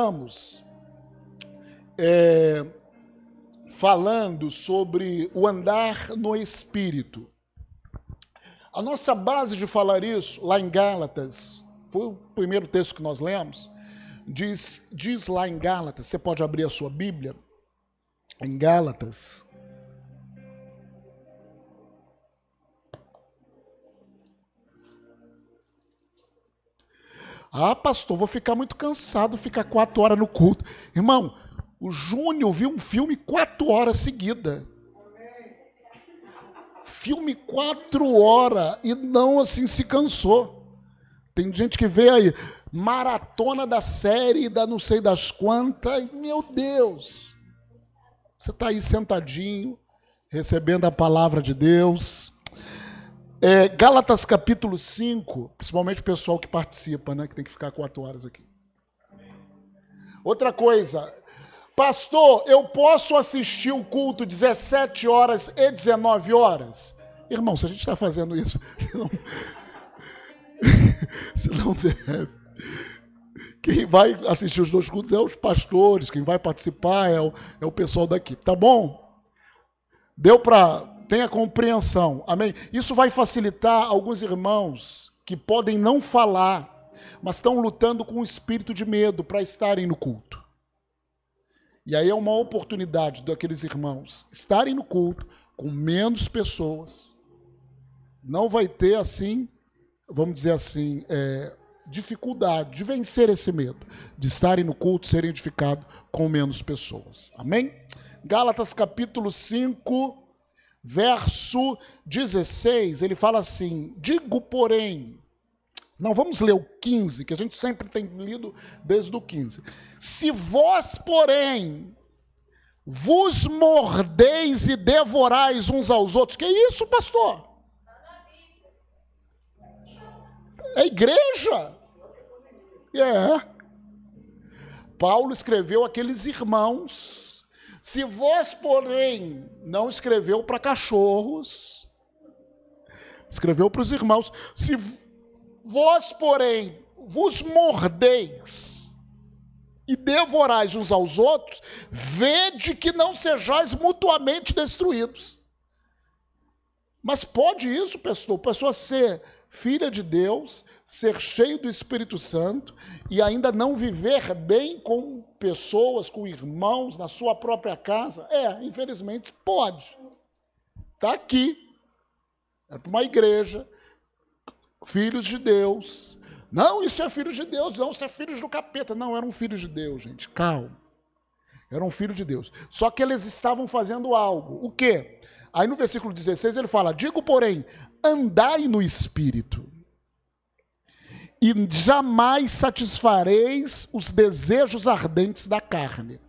estamos é, falando sobre o andar no Espírito. A nossa base de falar isso, lá em Gálatas, foi o primeiro texto que nós lemos, diz, diz lá em Gálatas, você pode abrir a sua Bíblia, em Gálatas. Ah, pastor, vou ficar muito cansado, ficar quatro horas no culto. Irmão, o Júnior viu um filme quatro horas seguida. Filme quatro horas e não assim se cansou. Tem gente que vê aí, maratona da série, da não sei das quantas. Meu Deus! Você está aí sentadinho, recebendo a palavra de Deus. É, Gálatas capítulo 5, principalmente o pessoal que participa, né, que tem que ficar quatro horas aqui. Outra coisa, pastor, eu posso assistir o culto 17 horas e 19 horas? Irmão, se a gente está fazendo isso, você não, você não deve. Quem vai assistir os dois cultos é os pastores, quem vai participar é o, é o pessoal daqui, tá bom? Deu para tenha compreensão. Amém? Isso vai facilitar alguns irmãos que podem não falar, mas estão lutando com um espírito de medo para estarem no culto. E aí é uma oportunidade daqueles irmãos estarem no culto com menos pessoas. Não vai ter assim, vamos dizer assim, é, dificuldade de vencer esse medo, de estarem no culto, serem edificados com menos pessoas. Amém? Gálatas capítulo 5, verso 16, ele fala assim: Digo, porém, não vamos ler o 15, que a gente sempre tem lido desde o 15. Se vós, porém, vos mordeis e devorais uns aos outros, que é isso, pastor? É igreja. É. Paulo escreveu aqueles irmãos se vós, porém, não escreveu para cachorros, escreveu para os irmãos. Se vós, porém, vos mordeis e devorais uns aos outros, vede que não sejais mutuamente destruídos. Mas pode isso, pessoa, pessoa ser filha de Deus, ser cheio do Espírito Santo e ainda não viver bem com pessoas, com irmãos na sua própria casa? É, infelizmente pode. Está aqui. É para uma igreja, filhos de Deus. Não, isso é filho de Deus, não, isso é filhos do capeta. Não, eram filhos de Deus, gente. Calma. Eram filhos de Deus. Só que eles estavam fazendo algo. O quê? Aí no versículo 16 ele fala: Digo, porém, andai no espírito e jamais satisfareis os desejos ardentes da carne.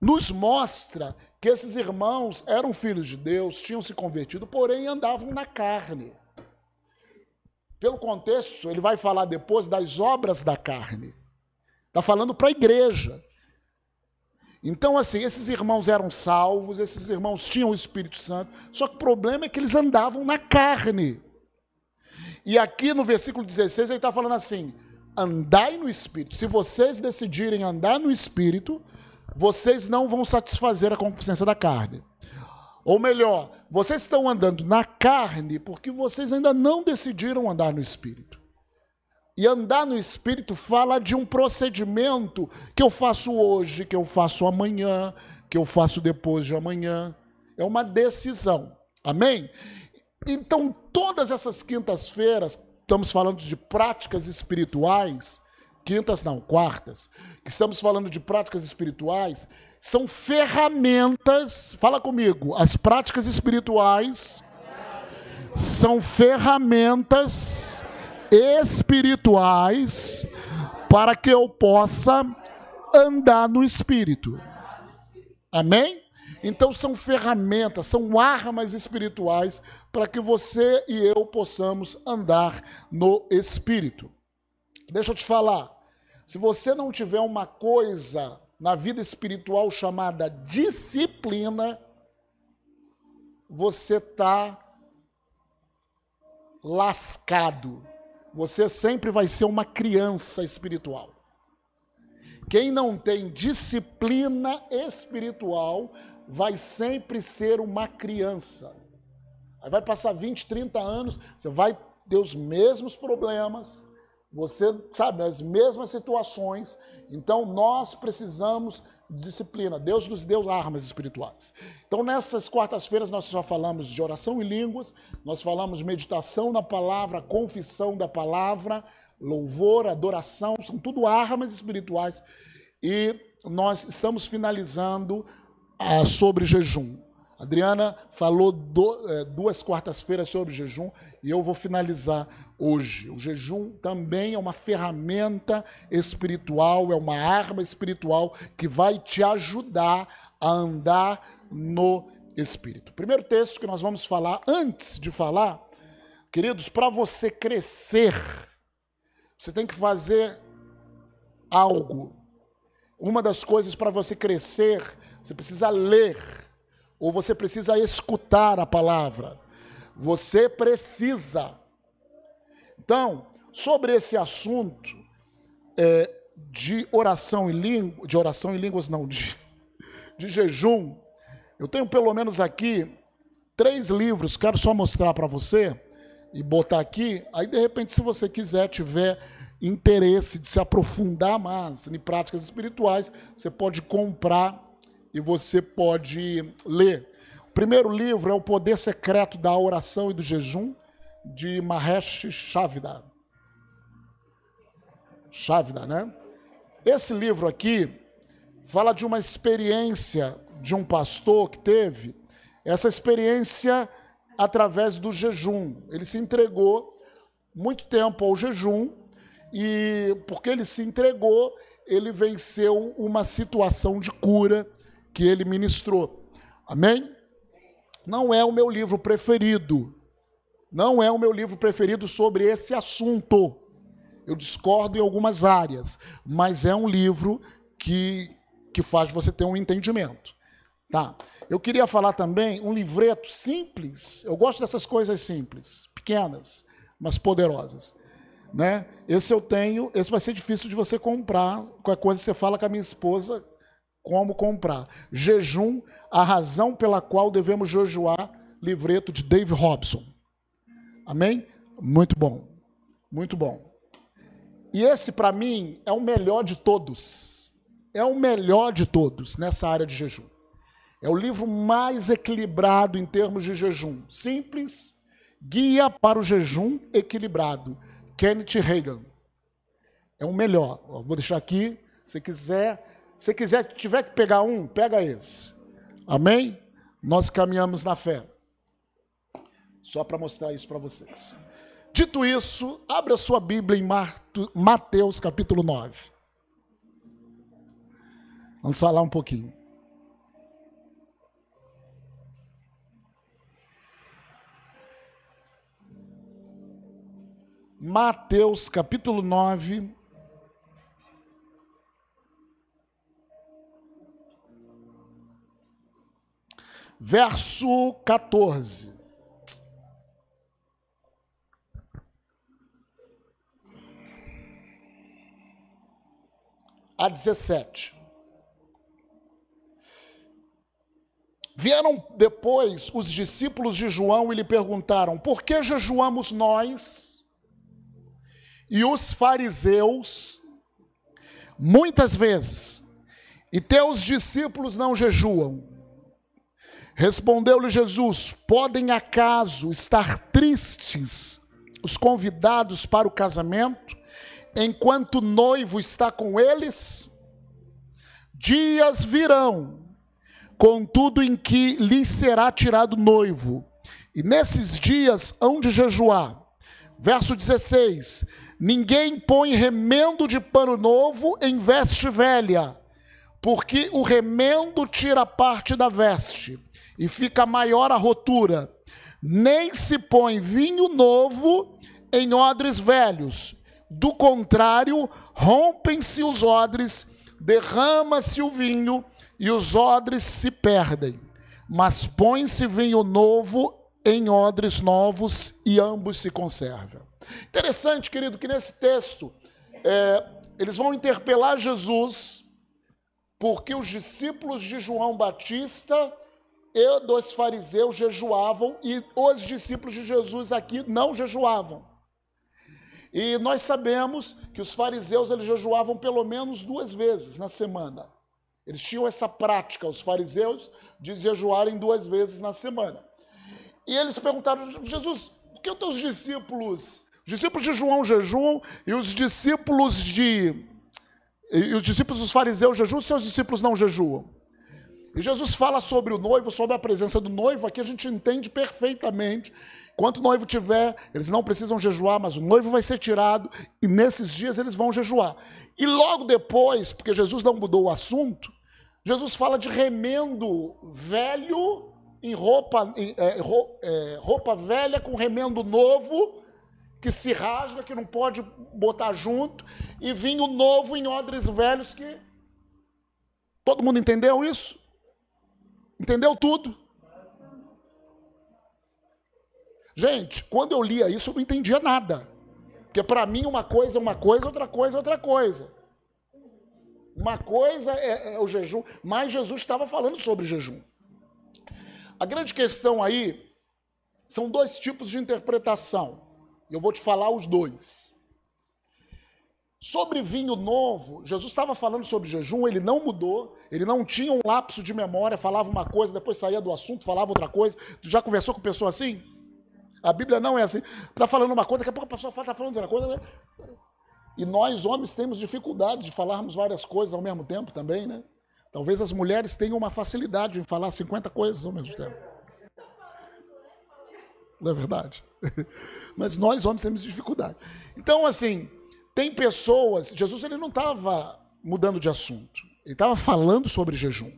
Nos mostra que esses irmãos eram filhos de Deus, tinham se convertido, porém andavam na carne. Pelo contexto, ele vai falar depois das obras da carne. Está falando para a igreja. Então, assim, esses irmãos eram salvos, esses irmãos tinham o Espírito Santo, só que o problema é que eles andavam na carne. E aqui no versículo 16 ele está falando assim: andai no espírito. Se vocês decidirem andar no espírito, vocês não vão satisfazer a concupiscência da carne. Ou melhor, vocês estão andando na carne porque vocês ainda não decidiram andar no espírito. E andar no espírito fala de um procedimento que eu faço hoje, que eu faço amanhã, que eu faço depois de amanhã. É uma decisão. Amém? Então, todas essas quintas-feiras, estamos falando de práticas espirituais, quintas não, quartas, que estamos falando de práticas espirituais, são ferramentas, fala comigo, as práticas espirituais são ferramentas espirituais para que eu possa andar no espírito. Amém? Então são ferramentas, são armas espirituais para que você e eu possamos andar no Espírito. Deixa eu te falar, se você não tiver uma coisa na vida espiritual chamada disciplina, você está lascado. Você sempre vai ser uma criança espiritual. Quem não tem disciplina espiritual vai sempre ser uma criança. Aí vai passar 20, 30 anos, você vai ter os mesmos problemas, você sabe, as mesmas situações. Então nós precisamos de disciplina. Deus nos deu armas espirituais. Então nessas quartas-feiras nós já falamos de oração em línguas, nós falamos de meditação na palavra, confissão da palavra, louvor, adoração, são tudo armas espirituais. E nós estamos finalizando ah, sobre jejum. Adriana falou do, é, duas quartas-feiras sobre jejum e eu vou finalizar hoje. O jejum também é uma ferramenta espiritual, é uma arma espiritual que vai te ajudar a andar no Espírito. primeiro texto que nós vamos falar, antes de falar, queridos, para você crescer, você tem que fazer algo. Uma das coisas para você crescer, você precisa ler, ou você precisa escutar a palavra. Você precisa. Então, sobre esse assunto é, de oração em língua, de oração em línguas não, de, de jejum, eu tenho pelo menos aqui três livros, quero só mostrar para você e botar aqui, aí de repente, se você quiser, tiver interesse de se aprofundar mais em práticas espirituais, você pode comprar e você pode ler. O primeiro livro é O Poder Secreto da Oração e do Jejum, de Mahesh Chavda. Chavda, né? Esse livro aqui fala de uma experiência de um pastor que teve, essa experiência através do jejum. Ele se entregou muito tempo ao jejum e porque ele se entregou, ele venceu uma situação de cura que ele ministrou. Amém? Não é o meu livro preferido. Não é o meu livro preferido sobre esse assunto. Eu discordo em algumas áreas, mas é um livro que, que faz você ter um entendimento. Tá? Eu queria falar também um livreto simples. Eu gosto dessas coisas simples, pequenas, mas poderosas. Né? Esse eu tenho, esse vai ser difícil de você comprar. Qualquer coisa você fala com a minha esposa como comprar. Jejum, a razão pela qual devemos jejuar, livreto de Dave Robson. Amém? Muito bom. Muito bom. E esse, para mim, é o melhor de todos. É o melhor de todos nessa área de jejum. É o livro mais equilibrado em termos de jejum. Simples, Guia para o Jejum Equilibrado. Kenneth Reagan. É o melhor. Vou deixar aqui. Se quiser, se quiser, tiver que pegar um, pega esse. Amém? Nós caminhamos na fé. Só para mostrar isso para vocês. Dito isso, abra sua Bíblia em Mateus capítulo 9. Vamos falar um pouquinho. Mateus capítulo 9. Verso 14. A 17. Vieram depois os discípulos de João e lhe perguntaram: Por que jejuamos nós? e os fariseus, muitas vezes, e teus discípulos não jejuam. Respondeu-lhe Jesus: Podem acaso estar tristes os convidados para o casamento, enquanto o noivo está com eles? Dias virão, contudo, em que lhes será tirado noivo, e nesses dias hão de jejuar. Verso 16: Ninguém põe remendo de pano novo em veste velha, porque o remendo tira parte da veste e fica maior a rotura. Nem se põe vinho novo em odres velhos. Do contrário, rompem-se os odres, derrama-se o vinho e os odres se perdem. Mas põe-se vinho novo em odres novos e ambos se conservam. Interessante, querido, que nesse texto é, eles vão interpelar Jesus porque os discípulos de João Batista e dos fariseus jejuavam e os discípulos de Jesus aqui não jejuavam. E nós sabemos que os fariseus eles jejuavam pelo menos duas vezes na semana. Eles tinham essa prática, os fariseus, de jejuarem duas vezes na semana. E eles perguntaram: Jesus, por que os teus discípulos, os discípulos de João jejuam e os discípulos de e os discípulos dos fariseus jejuam, seus discípulos não jejuam? E Jesus fala sobre o noivo, sobre a presença do noivo, aqui a gente entende perfeitamente. Quanto o noivo tiver, eles não precisam jejuar, mas o noivo vai ser tirado e nesses dias eles vão jejuar. E logo depois, porque Jesus não mudou o assunto, Jesus fala de remendo velho em roupa, em, é, é, roupa velha com remendo novo, que se rasga, que não pode botar junto, e vinho novo em odres velhos que. Todo mundo entendeu isso? Entendeu tudo? Gente, quando eu lia isso, eu não entendia nada. Porque para mim uma coisa é uma coisa, outra coisa é outra coisa. Uma coisa é, é o jejum, mas Jesus estava falando sobre jejum. A grande questão aí são dois tipos de interpretação. Eu vou te falar os dois. Sobre vinho novo, Jesus estava falando sobre jejum, ele não mudou, ele não tinha um lapso de memória, falava uma coisa, depois saía do assunto, falava outra coisa. Tu já conversou com pessoa assim? A Bíblia não é assim. Está falando uma coisa, daqui a pouco a pessoa está falando outra coisa. Né? E nós, homens, temos dificuldade de falarmos várias coisas ao mesmo tempo também, né? Talvez as mulheres tenham uma facilidade em falar 50 coisas ao mesmo tempo. Não é verdade? Mas nós, homens, temos dificuldade. Então, assim, tem pessoas. Jesus ele não estava mudando de assunto. Ele estava falando sobre jejum.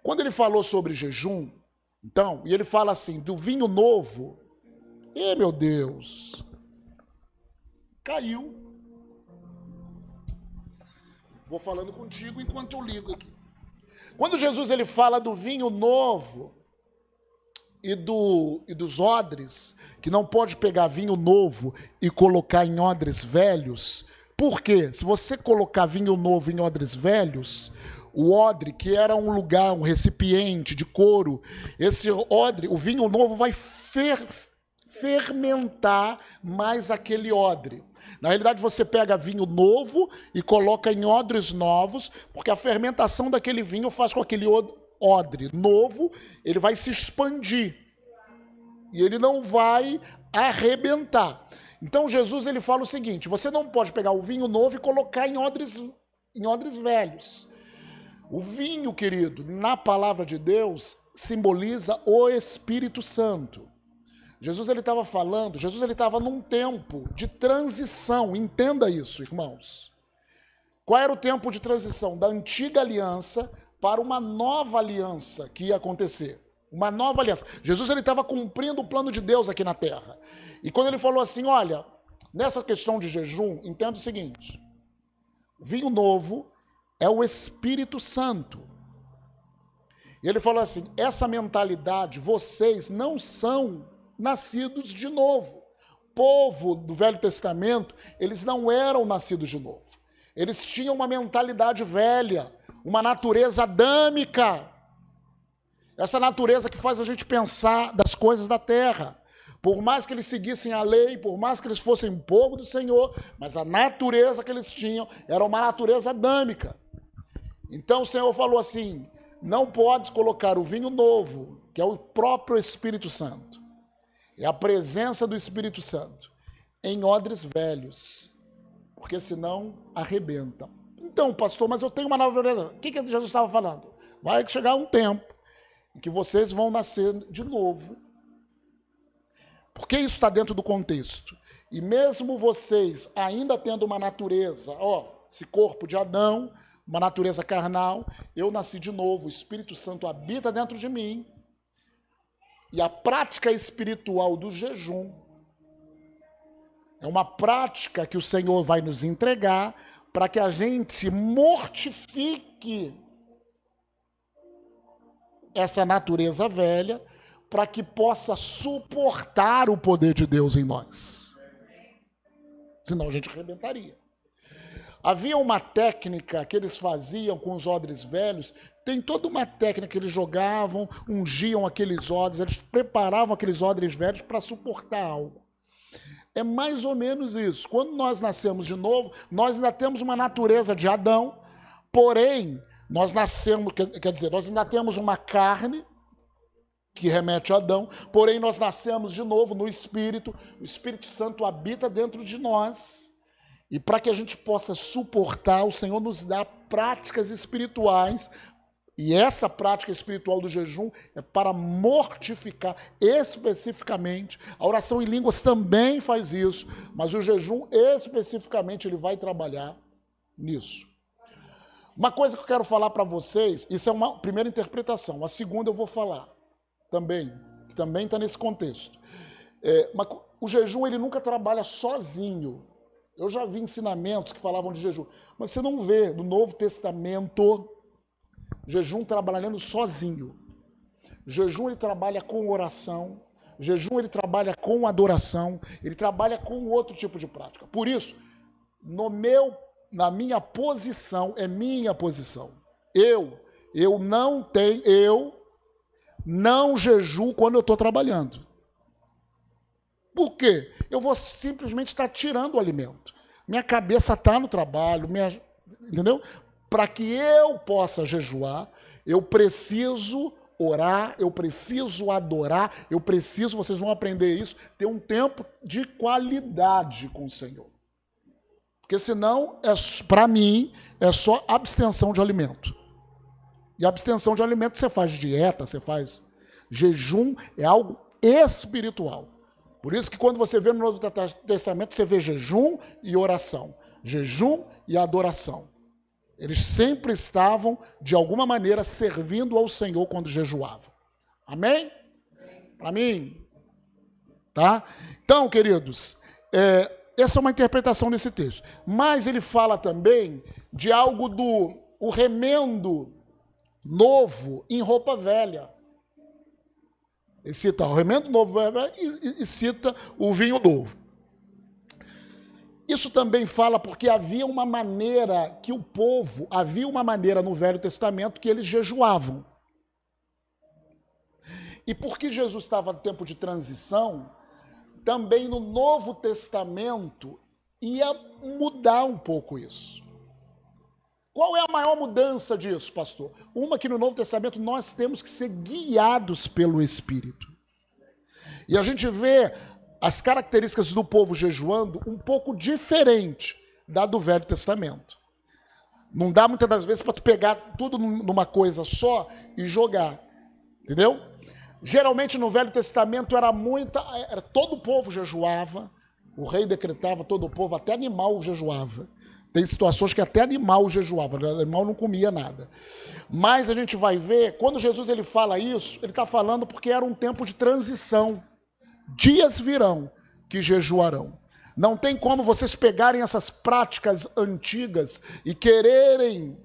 Quando ele falou sobre jejum, então, e ele fala assim, do vinho novo, e meu Deus, caiu Vou falando contigo enquanto eu ligo aqui. Quando Jesus ele fala do vinho novo e, do, e dos odres, que não pode pegar vinho novo e colocar em odres velhos, por quê? Se você colocar vinho novo em odres velhos, o odre, que era um lugar, um recipiente de couro, esse odre, o vinho novo vai fer, fermentar mais aquele odre. Na realidade, você pega vinho novo e coloca em odres novos, porque a fermentação daquele vinho faz com aquele odre novo, ele vai se expandir. E ele não vai arrebentar. Então Jesus ele fala o seguinte: você não pode pegar o vinho novo e colocar em odres, em odres velhos. O vinho, querido, na palavra de Deus, simboliza o Espírito Santo. Jesus ele estava falando, Jesus ele estava num tempo de transição, entenda isso, irmãos. Qual era o tempo de transição da antiga aliança para uma nova aliança que ia acontecer? Uma nova aliança. Jesus ele estava cumprindo o plano de Deus aqui na terra. E quando ele falou assim, olha, nessa questão de jejum, entenda o seguinte: vinho novo é o Espírito Santo. E ele falou assim: essa mentalidade, vocês não são nascidos de novo. Povo do Velho Testamento, eles não eram nascidos de novo. Eles tinham uma mentalidade velha, uma natureza adâmica. Essa natureza que faz a gente pensar das coisas da terra. Por mais que eles seguissem a lei, por mais que eles fossem povo do Senhor, mas a natureza que eles tinham era uma natureza adâmica. Então o Senhor falou assim: não pode colocar o vinho novo, que é o próprio Espírito Santo, é a presença do Espírito Santo em odres velhos, porque senão arrebenta. Então, pastor, mas eu tenho uma nova. O que, que Jesus estava falando? Vai chegar um tempo em que vocês vão nascer de novo. Porque isso está dentro do contexto. E mesmo vocês ainda tendo uma natureza, ó, esse corpo de Adão, uma natureza carnal, eu nasci de novo, o Espírito Santo habita dentro de mim, e a prática espiritual do jejum é uma prática que o Senhor vai nos entregar para que a gente mortifique essa natureza velha, para que possa suportar o poder de Deus em nós. Senão a gente arrebentaria. Havia uma técnica que eles faziam com os odres velhos, tem toda uma técnica que eles jogavam, ungiam aqueles odres, eles preparavam aqueles odres velhos para suportar algo. É mais ou menos isso. Quando nós nascemos de novo, nós ainda temos uma natureza de Adão, porém, nós nascemos, quer dizer, nós ainda temos uma carne que remete a Adão, porém nós nascemos de novo no Espírito, o Espírito Santo habita dentro de nós. E para que a gente possa suportar, o Senhor nos dá práticas espirituais e essa prática espiritual do jejum é para mortificar especificamente. A oração em línguas também faz isso, mas o jejum especificamente ele vai trabalhar nisso. Uma coisa que eu quero falar para vocês, isso é uma primeira interpretação. A segunda eu vou falar também, que também está nesse contexto. É, o jejum ele nunca trabalha sozinho. Eu já vi ensinamentos que falavam de jejum, mas você não vê no Novo Testamento Jejum trabalhando sozinho. Jejum ele trabalha com oração. Jejum ele trabalha com adoração. Ele trabalha com outro tipo de prática. Por isso, no meu, na minha posição é minha posição. Eu, eu não tenho, eu não jejuo quando eu estou trabalhando. Por quê? Eu vou simplesmente estar tirando o alimento. Minha cabeça está no trabalho, minha, entendeu? Para que eu possa jejuar, eu preciso orar, eu preciso adorar, eu preciso, vocês vão aprender isso, ter um tempo de qualidade com o Senhor. Porque senão, é, para mim, é só abstenção de alimento. E abstenção de alimento você faz dieta, você faz jejum, é algo espiritual. Por isso que quando você vê no Novo Testamento, você vê jejum e oração. Jejum e adoração. Eles sempre estavam, de alguma maneira, servindo ao Senhor quando jejuavam. Amém? Para mim? Tá? Então, queridos, é, essa é uma interpretação desse texto. Mas ele fala também de algo do o remendo novo em roupa velha. Ele cita o remendo novo e, e cita o vinho novo. Isso também fala porque havia uma maneira que o povo, havia uma maneira no Velho Testamento que eles jejuavam. E porque Jesus estava no tempo de transição, também no Novo Testamento ia mudar um pouco isso. Qual é a maior mudança disso, pastor? Uma que no Novo Testamento nós temos que ser guiados pelo Espírito. E a gente vê as características do povo jejuando um pouco diferente da do Velho Testamento. Não dá muitas das vezes para tu pegar tudo numa coisa só e jogar. Entendeu? Geralmente no Velho Testamento era muita, era todo o povo jejuava, o rei decretava todo o povo, até animal jejuava. Tem situações que até animal jejuava, animal não comia nada. Mas a gente vai ver, quando Jesus ele fala isso, ele está falando porque era um tempo de transição. Dias virão que jejuarão. Não tem como vocês pegarem essas práticas antigas e quererem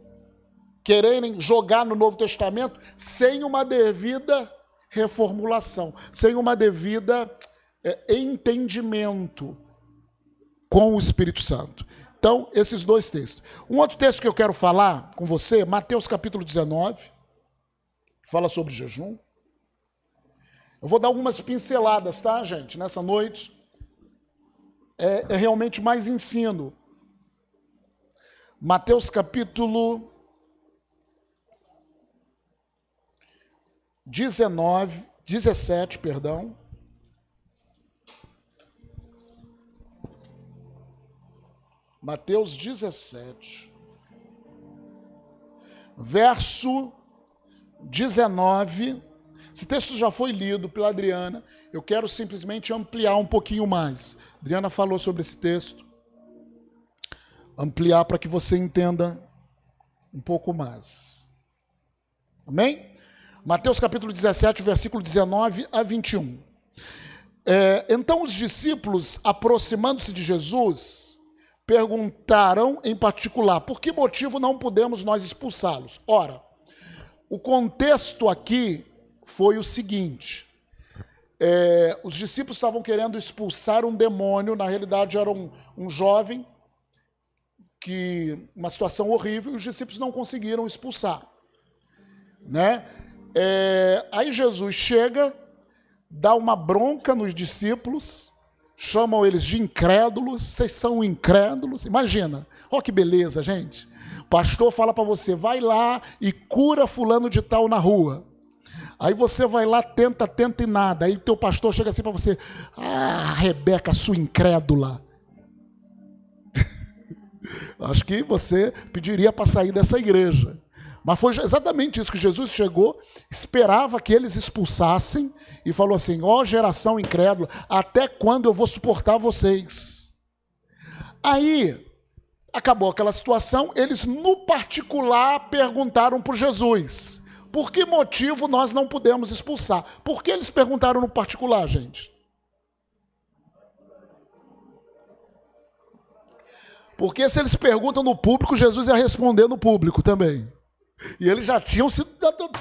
quererem jogar no Novo Testamento sem uma devida reformulação, sem uma devida é, entendimento com o Espírito Santo. Então, esses dois textos. Um outro texto que eu quero falar com você, Mateus capítulo 19, fala sobre jejum. Eu vou dar algumas pinceladas, tá, gente, nessa noite. É, é realmente mais ensino. Mateus capítulo 19, 17, perdão. Mateus 17, verso 19 esse texto já foi lido pela Adriana, eu quero simplesmente ampliar um pouquinho mais. Adriana falou sobre esse texto. Ampliar para que você entenda um pouco mais. Amém? Mateus capítulo 17, versículo 19 a 21. É, então os discípulos, aproximando-se de Jesus, perguntaram em particular: por que motivo não podemos nós expulsá-los? Ora, o contexto aqui foi o seguinte: é, os discípulos estavam querendo expulsar um demônio, na realidade era um, um jovem que uma situação horrível e os discípulos não conseguiram expulsar, né? É, aí Jesus chega, dá uma bronca nos discípulos, chamam eles de incrédulos, vocês são incrédulos. Imagina, olha que beleza, gente. O pastor fala para você, vai lá e cura fulano de tal na rua. Aí você vai lá, tenta, tenta e nada. Aí teu pastor chega assim para você: Ah, Rebeca, sua incrédula. Acho que você pediria para sair dessa igreja. Mas foi exatamente isso que Jesus chegou, esperava que eles expulsassem e falou assim: Ó oh, geração incrédula, até quando eu vou suportar vocês? Aí acabou aquela situação, eles no particular perguntaram para Jesus: por que motivo nós não pudemos expulsar? Por que eles perguntaram no particular, gente? Porque se eles perguntam no público, Jesus ia responder no público também. E eles já tinham sido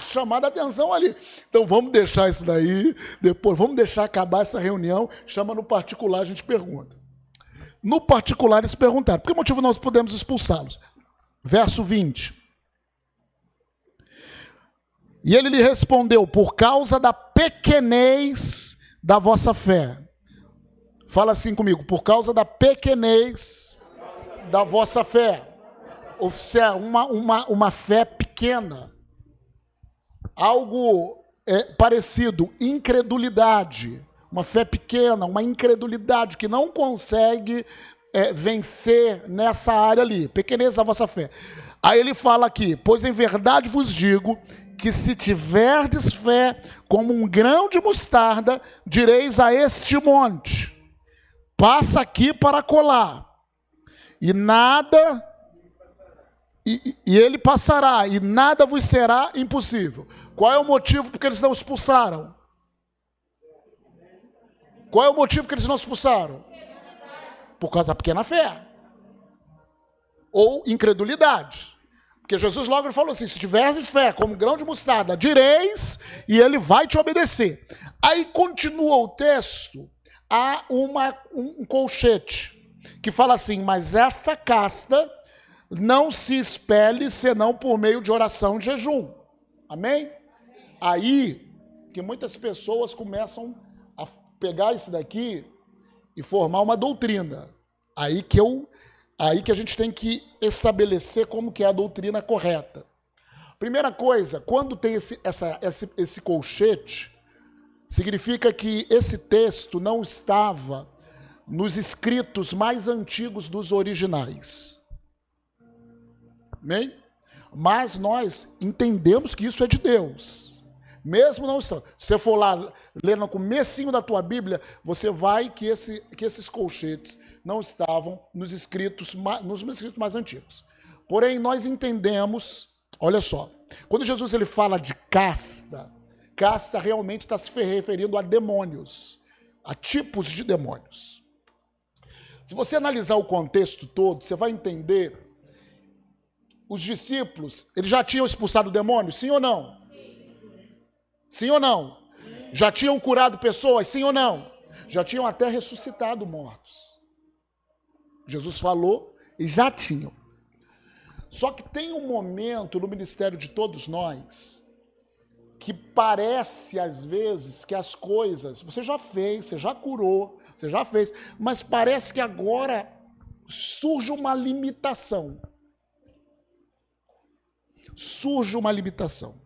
chamado a atenção ali. Então vamos deixar isso daí, depois vamos deixar acabar essa reunião, chama no particular, a gente pergunta. No particular eles perguntaram, por que motivo nós podemos expulsá-los? Verso 20. E ele lhe respondeu: Por causa da pequenez da vossa fé. Fala assim comigo: Por causa da pequenez da vossa fé. Oficial, uma, uma, uma fé pequena. Algo é, parecido, incredulidade. Uma fé pequena, uma incredulidade que não consegue é, vencer nessa área ali. Pequenez da vossa fé. Aí ele fala aqui: Pois em verdade vos digo que se tiverdes fé como um grão de mostarda, direis a este monte: passa aqui para colar, e nada, e, e ele passará, e nada vos será impossível. Qual é o motivo porque eles não expulsaram? Qual é o motivo que eles não expulsaram? Por causa da pequena fé. Ou incredulidade. Porque Jesus logo falou assim: se tiveres fé como grão de mostarda, direis e ele vai te obedecer. Aí continua o texto, há uma, um colchete que fala assim: mas essa casta não se espelhe senão por meio de oração e jejum. Amém? Aí que muitas pessoas começam a pegar isso daqui e formar uma doutrina. Aí que eu Aí que a gente tem que estabelecer como que é a doutrina correta. Primeira coisa, quando tem esse, essa, esse, esse colchete, significa que esse texto não estava nos escritos mais antigos dos originais. Amém? Mas nós entendemos que isso é de Deus. Mesmo não estando. Se você for lá ler no comecinho da tua Bíblia, você vai que, esse, que esses colchetes não estavam nos escritos, nos escritos mais antigos. Porém, nós entendemos, olha só, quando Jesus ele fala de casta, casta realmente está se referindo a demônios, a tipos de demônios. Se você analisar o contexto todo, você vai entender os discípulos, eles já tinham expulsado demônios, sim ou não? Sim ou não? Já tinham curado pessoas, sim ou não? Já tinham até ressuscitado mortos. Jesus falou e já tinham. Só que tem um momento no ministério de todos nós que parece às vezes que as coisas, você já fez, você já curou, você já fez, mas parece que agora surge uma limitação. Surge uma limitação.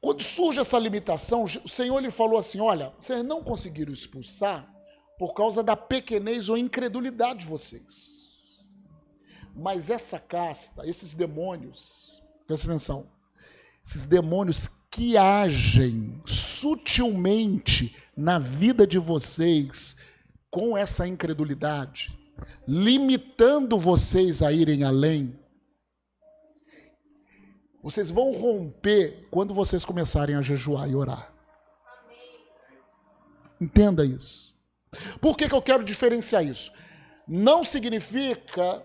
Quando surge essa limitação, o Senhor lhe falou assim: Olha, vocês não conseguiram expulsar por causa da pequenez ou incredulidade de vocês. Mas essa casta, esses demônios, presta atenção, esses demônios que agem sutilmente na vida de vocês com essa incredulidade, limitando vocês a irem além, vocês vão romper quando vocês começarem a jejuar e orar. Entenda isso. Por que, que eu quero diferenciar isso? Não significa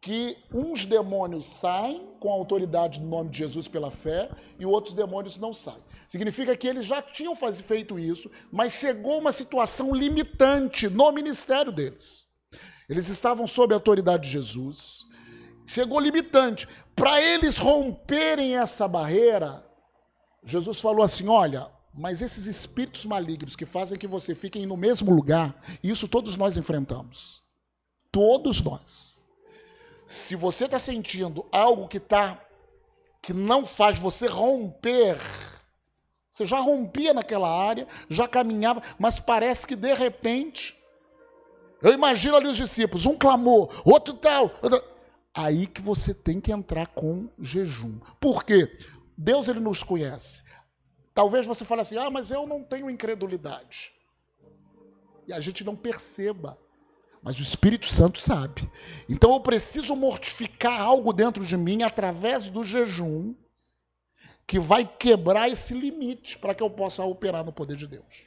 que uns demônios saem com a autoridade no nome de Jesus pela fé e outros demônios não saem. Significa que eles já tinham feito isso, mas chegou uma situação limitante no ministério deles. Eles estavam sob a autoridade de Jesus. Chegou limitante. Para eles romperem essa barreira, Jesus falou assim: olha, mas esses espíritos malignos que fazem que você fique no mesmo lugar, isso todos nós enfrentamos. Todos nós. Se você está sentindo algo que tá, que não faz você romper, você já rompia naquela área, já caminhava, mas parece que de repente, eu imagino ali os discípulos, um clamou, outro tal. Outro... Aí que você tem que entrar com jejum. Por quê? Deus ele nos conhece. Talvez você fale assim: "Ah, mas eu não tenho incredulidade". E a gente não perceba. Mas o Espírito Santo sabe. Então eu preciso mortificar algo dentro de mim através do jejum que vai quebrar esse limite para que eu possa operar no poder de Deus.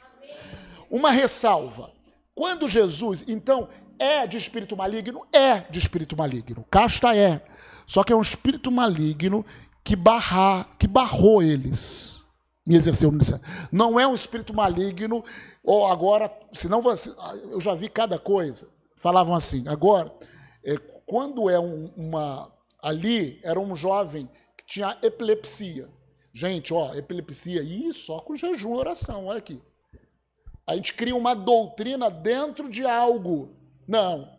Uma ressalva. Quando Jesus, então, é de espírito maligno, é de espírito maligno. Casta é. Só que é um espírito maligno que barrar, que barrou eles em exercer o ministério. Não é um espírito maligno, ou agora, senão você, eu já vi cada coisa. Falavam assim, agora, é, quando é um, uma. Ali era um jovem que tinha epilepsia. Gente, ó, epilepsia, e só com jejum e oração, olha aqui. A gente cria uma doutrina dentro de algo. Não.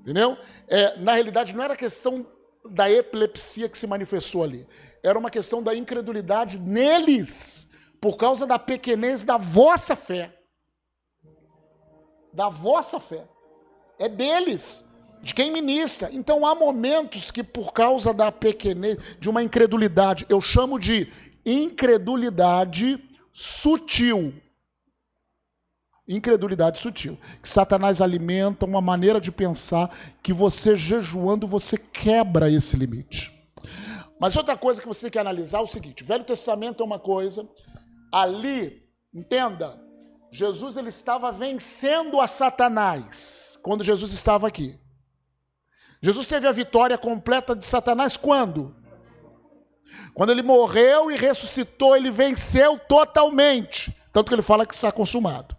Entendeu? É, na realidade, não era questão da epilepsia que se manifestou ali. Era uma questão da incredulidade neles, por causa da pequenez da vossa fé. Da vossa fé. É deles, de quem ministra. Então há momentos que, por causa da pequenez, de uma incredulidade, eu chamo de incredulidade sutil. Incredulidade sutil. Que Satanás alimenta uma maneira de pensar que você jejuando, você quebra esse limite. Mas outra coisa que você tem que analisar é o seguinte: o Velho Testamento é uma coisa, ali, entenda, Jesus ele estava vencendo a Satanás quando Jesus estava aqui. Jesus teve a vitória completa de Satanás quando? Quando ele morreu e ressuscitou, ele venceu totalmente. Tanto que ele fala que está consumado.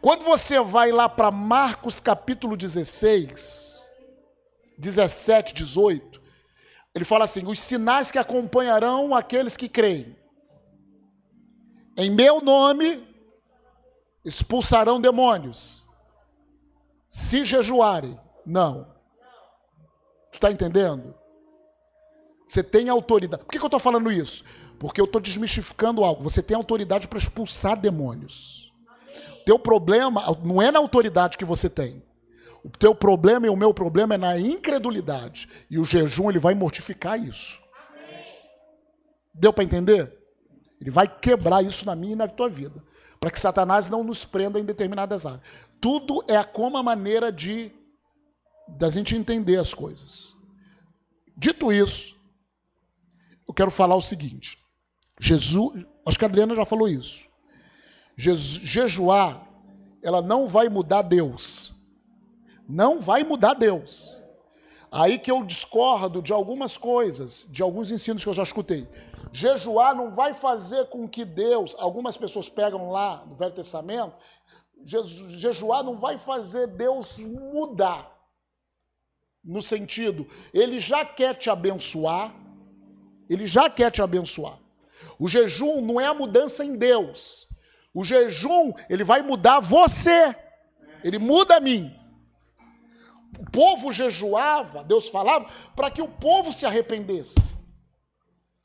Quando você vai lá para Marcos capítulo 16, 17, 18, ele fala assim: os sinais que acompanharão aqueles que creem. Em meu nome expulsarão demônios. Se jejuarem. Não. Tu está entendendo? Você tem autoridade. Por que, que eu estou falando isso? Porque eu estou desmistificando algo. Você tem autoridade para expulsar demônios. Teu problema não é na autoridade que você tem. O teu problema e o meu problema é na incredulidade. E o jejum ele vai mortificar isso. Deu para entender? Ele vai quebrar isso na minha e na tua vida. Para que Satanás não nos prenda em determinadas áreas. Tudo é como a maneira de da gente entender as coisas. Dito isso, eu quero falar o seguinte. Jesus, acho que a Adriana já falou isso. Jejuar, ela não vai mudar Deus. Não vai mudar Deus. Aí que eu discordo de algumas coisas, de alguns ensinos que eu já escutei. Jejuar não vai fazer com que Deus, algumas pessoas pegam lá no Velho Testamento, jejuar não vai fazer Deus mudar. No sentido, ele já quer te abençoar, ele já quer te abençoar. O jejum não é a mudança em Deus. O jejum, ele vai mudar você. Ele muda a mim. O povo jejuava, Deus falava, para que o povo se arrependesse.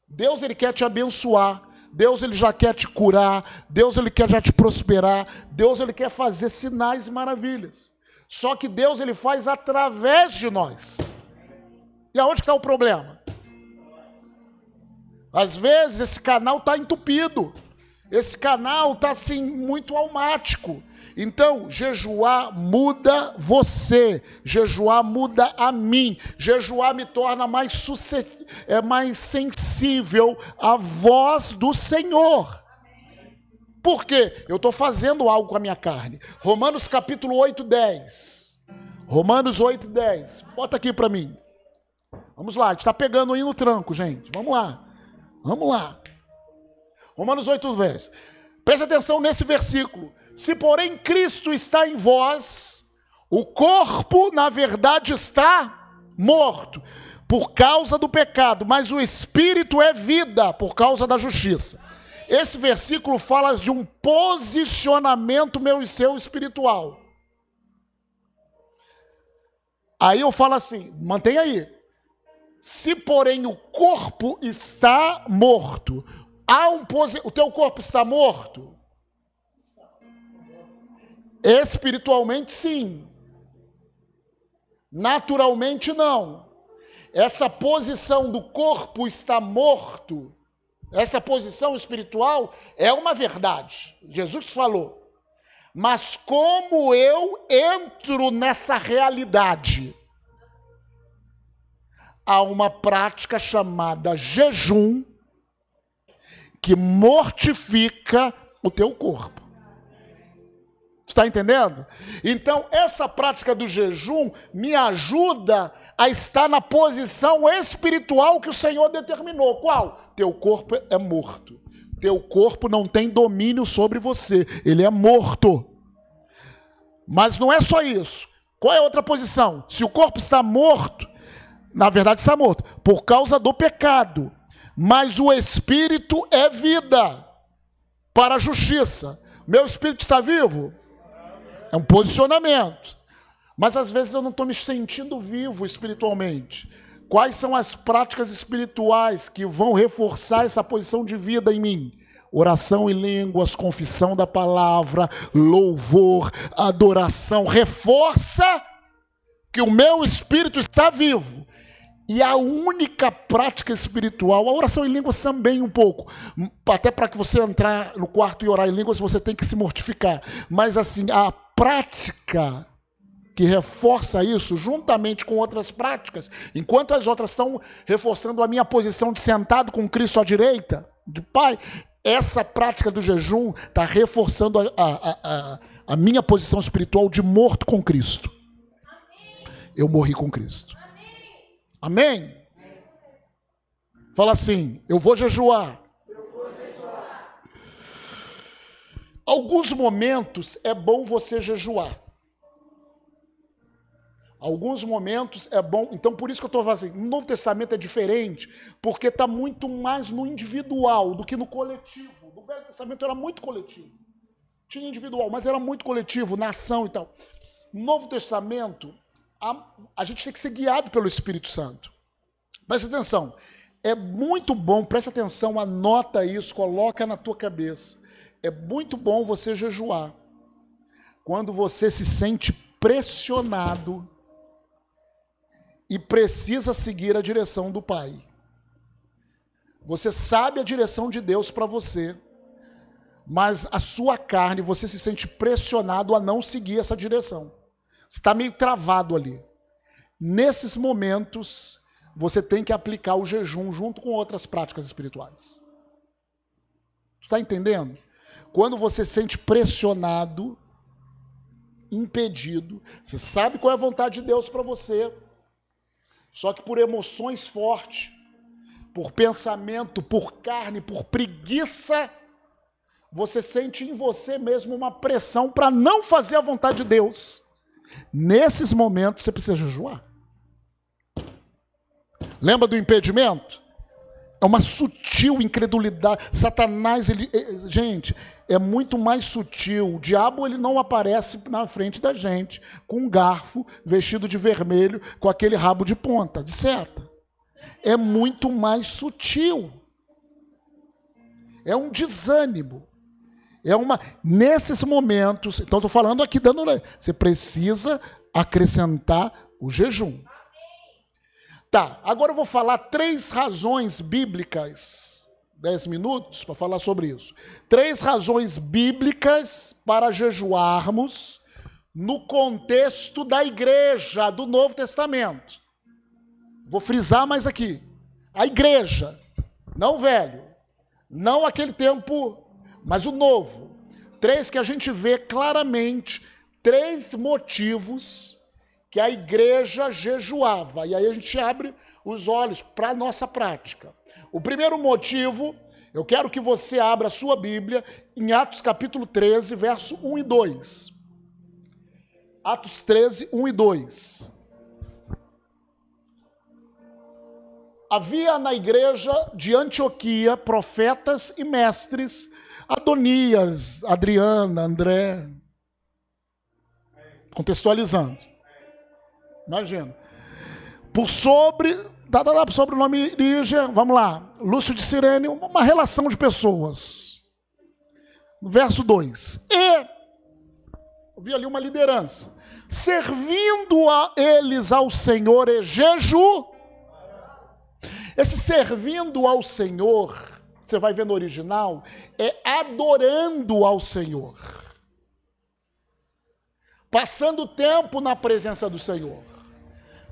Deus ele quer te abençoar. Deus ele já quer te curar, Deus ele quer já te prosperar, Deus ele quer fazer sinais e maravilhas. Só que Deus ele faz através de nós. E aonde está o problema? Às vezes esse canal está entupido. Esse canal está assim muito almático. Então, jejuar muda você, jejuar muda a mim, jejuar me torna mais, é mais sensível à voz do Senhor. Por quê? Eu estou fazendo algo com a minha carne. Romanos capítulo 8, 10. Romanos 8, 10. Bota aqui para mim. Vamos lá, a gente está pegando aí no tranco, gente. Vamos lá. Vamos lá. Romanos 8, 10. Preste atenção nesse versículo. Se, porém, Cristo está em vós, O corpo, na verdade, está morto por causa do pecado, mas o espírito é vida por causa da justiça. Esse versículo fala de um posicionamento meu e seu espiritual. Aí eu falo assim, mantém aí. Se porém o corpo está morto, há um o teu corpo está morto? Espiritualmente sim. Naturalmente não. Essa posição do corpo está morto, essa posição espiritual é uma verdade. Jesus falou. Mas como eu entro nessa realidade? Há uma prática chamada jejum que mortifica o teu corpo. Está entendendo? Então, essa prática do jejum me ajuda a estar na posição espiritual que o Senhor determinou. Qual? Teu corpo é morto. Teu corpo não tem domínio sobre você. Ele é morto. Mas não é só isso. Qual é a outra posição? Se o corpo está morto, na verdade está morto, por causa do pecado. Mas o espírito é vida para a justiça. Meu espírito está vivo? É um posicionamento. Mas às vezes eu não estou me sentindo vivo espiritualmente. Quais são as práticas espirituais que vão reforçar essa posição de vida em mim? Oração em línguas, confissão da palavra, louvor, adoração. Reforça que o meu espírito está vivo. E a única prática espiritual, a oração em línguas também um pouco, até para que você entrar no quarto e orar em línguas, você tem que se mortificar. Mas assim, a prática que reforça isso, juntamente com outras práticas, enquanto as outras estão reforçando a minha posição de sentado com Cristo à direita, de Pai, essa prática do jejum está reforçando a, a, a, a, minha posição espiritual de morto com Cristo. Eu morri com Cristo. Amém? Fala assim: eu vou jejuar. Alguns momentos é bom você jejuar. Alguns momentos é bom. Então, por isso que eu estou fazendo. No Novo Testamento é diferente, porque está muito mais no individual do que no coletivo. No Velho Testamento era muito coletivo. Tinha individual, mas era muito coletivo, nação e tal. No Novo Testamento, a, a gente tem que ser guiado pelo Espírito Santo. Preste atenção. É muito bom, preste atenção, anota isso, coloca na tua cabeça é muito bom você jejuar. Quando você se sente pressionado e precisa seguir a direção do Pai. Você sabe a direção de Deus para você, mas a sua carne, você se sente pressionado a não seguir essa direção. Está meio travado ali. Nesses momentos, você tem que aplicar o jejum junto com outras práticas espirituais. Está entendendo? Quando você sente pressionado, impedido, você sabe qual é a vontade de Deus para você, só que por emoções fortes, por pensamento, por carne, por preguiça, você sente em você mesmo uma pressão para não fazer a vontade de Deus. Nesses momentos você precisa jejuar. Lembra do impedimento? É uma sutil incredulidade. Satanás, ele, eh, gente, é muito mais sutil. O diabo ele não aparece na frente da gente com um garfo vestido de vermelho, com aquele rabo de ponta, de seta. É muito mais sutil. É um desânimo. É uma nesses momentos, então estou falando aqui dando, você precisa acrescentar o jejum. Tá, agora eu vou falar três razões bíblicas, dez minutos para falar sobre isso. Três razões bíblicas para jejuarmos no contexto da igreja do Novo Testamento. Vou frisar mais aqui. A igreja, não velho, não aquele tempo, mas o novo. Três que a gente vê claramente, três motivos que a igreja jejuava. E aí a gente abre os olhos para a nossa prática. O primeiro motivo, eu quero que você abra a sua Bíblia em Atos capítulo 13, verso 1 e 2. Atos 13, 1 e 2. Havia na igreja de Antioquia profetas e mestres, Adonias, Adriana, André. Contextualizando. Imagina. Por sobre, tá, tá, tá, sobre o nome Lígia, vamos lá, Lúcio de Sirene, uma relação de pessoas. Verso 2. E havia ali uma liderança, servindo a eles ao Senhor e jeju. Esse servindo ao Senhor, você vai ver no original, é adorando ao Senhor. Passando tempo na presença do Senhor